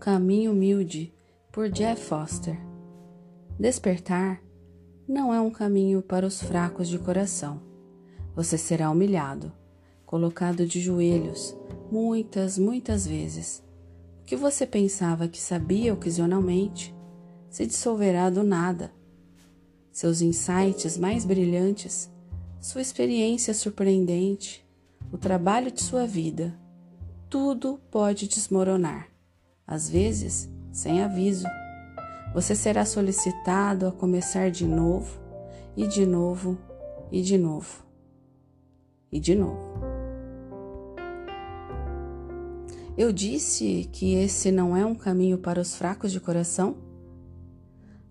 Caminho Humilde, por Jeff Foster. Despertar não é um caminho para os fracos de coração. Você será humilhado, colocado de joelhos, muitas, muitas vezes. O que você pensava que sabia ocasionalmente se dissolverá do nada. Seus insights mais brilhantes, sua experiência surpreendente, o trabalho de sua vida, tudo pode desmoronar às vezes sem aviso. Você será solicitado a começar de novo, e de novo, e de novo, e de novo. Eu disse que esse não é um caminho para os fracos de coração?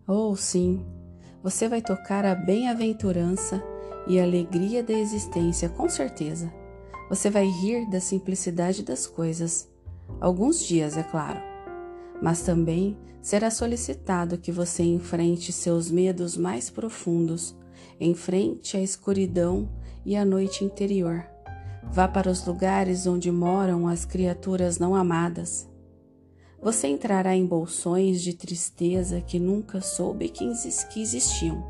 Oh, sim, você vai tocar a bem-aventurança e a alegria da existência, com certeza. Você vai rir da simplicidade das coisas. Alguns dias, é claro mas também será solicitado que você enfrente seus medos mais profundos, enfrente a escuridão e a noite interior. Vá para os lugares onde moram as criaturas não amadas. Você entrará em bolsões de tristeza que nunca soube que existiam.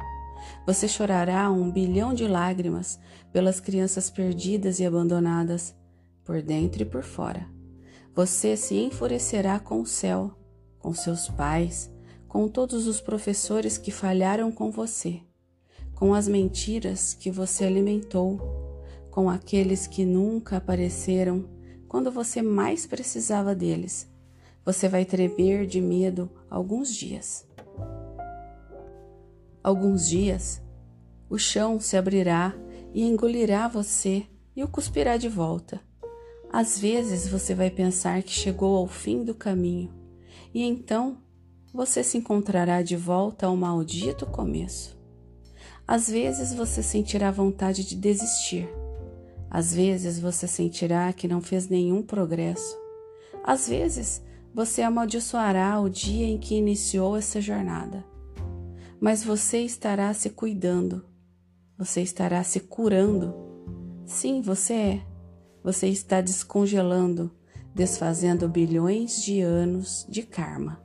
Você chorará um bilhão de lágrimas pelas crianças perdidas e abandonadas, por dentro e por fora. Você se enfurecerá com o céu com seus pais, com todos os professores que falharam com você, com as mentiras que você alimentou, com aqueles que nunca apareceram quando você mais precisava deles. Você vai tremer de medo alguns dias. Alguns dias, o chão se abrirá e engolirá você e o cuspirá de volta. Às vezes você vai pensar que chegou ao fim do caminho, e então você se encontrará de volta ao maldito começo. Às vezes você sentirá vontade de desistir. Às vezes você sentirá que não fez nenhum progresso. Às vezes você amaldiçoará o dia em que iniciou essa jornada. Mas você estará se cuidando. Você estará se curando. Sim, você é. Você está descongelando desfazendo bilhões de anos de karma.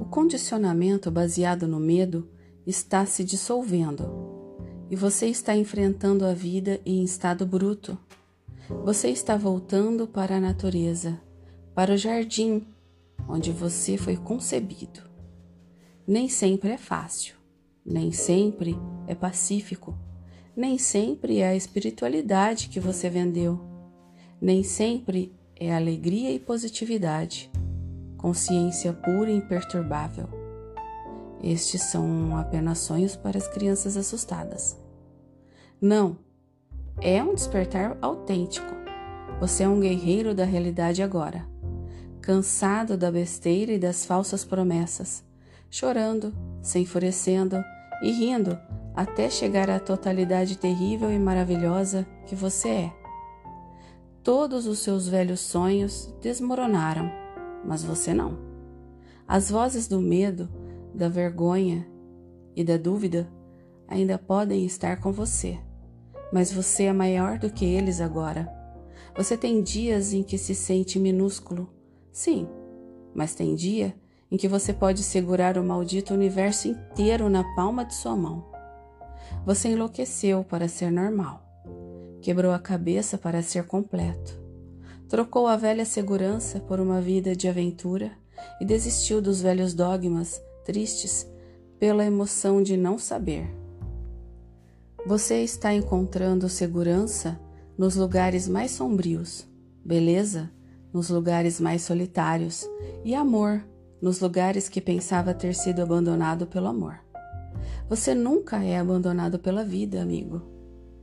O condicionamento baseado no medo está se dissolvendo e você está enfrentando a vida em estado bruto. Você está voltando para a natureza, para o jardim onde você foi concebido. Nem sempre é fácil, nem sempre é pacífico, nem sempre é a espiritualidade que você vendeu nem sempre é alegria e positividade, consciência pura e imperturbável. Estes são apenas sonhos para as crianças assustadas. Não, é um despertar autêntico. Você é um guerreiro da realidade agora, cansado da besteira e das falsas promessas, chorando, se enfurecendo e rindo até chegar à totalidade terrível e maravilhosa que você é. Todos os seus velhos sonhos desmoronaram, mas você não. As vozes do medo, da vergonha e da dúvida ainda podem estar com você, mas você é maior do que eles agora. Você tem dias em que se sente minúsculo, sim, mas tem dia em que você pode segurar o maldito universo inteiro na palma de sua mão. Você enlouqueceu para ser normal. Quebrou a cabeça para ser completo. Trocou a velha segurança por uma vida de aventura e desistiu dos velhos dogmas tristes pela emoção de não saber. Você está encontrando segurança nos lugares mais sombrios, beleza nos lugares mais solitários e amor nos lugares que pensava ter sido abandonado pelo amor. Você nunca é abandonado pela vida, amigo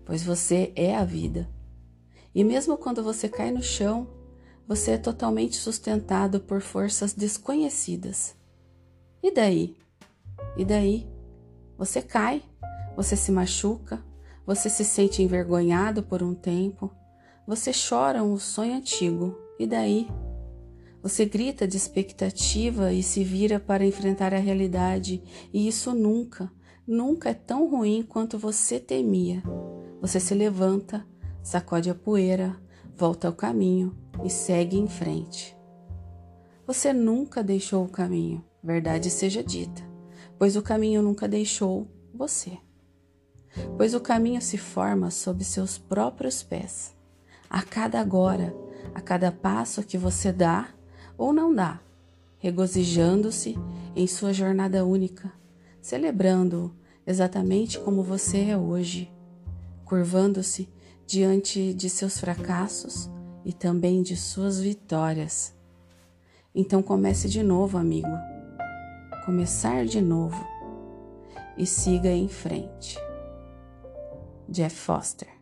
pois você é a vida. E mesmo quando você cai no chão, você é totalmente sustentado por forças desconhecidas. E daí? E daí? Você cai, você se machuca, você se sente envergonhado por um tempo, você chora um sonho antigo. E daí? Você grita de expectativa e se vira para enfrentar a realidade, e isso nunca, nunca é tão ruim quanto você temia. Você se levanta, sacode a poeira, volta ao caminho e segue em frente. Você nunca deixou o caminho, verdade seja dita, pois o caminho nunca deixou você. Pois o caminho se forma sob seus próprios pés. A cada agora, a cada passo que você dá ou não dá, regozijando-se em sua jornada única, celebrando exatamente como você é hoje, curvando-se diante de seus fracassos e também de suas vitórias. Então comece de novo, amigo. Começar de novo e siga em frente. Jeff Foster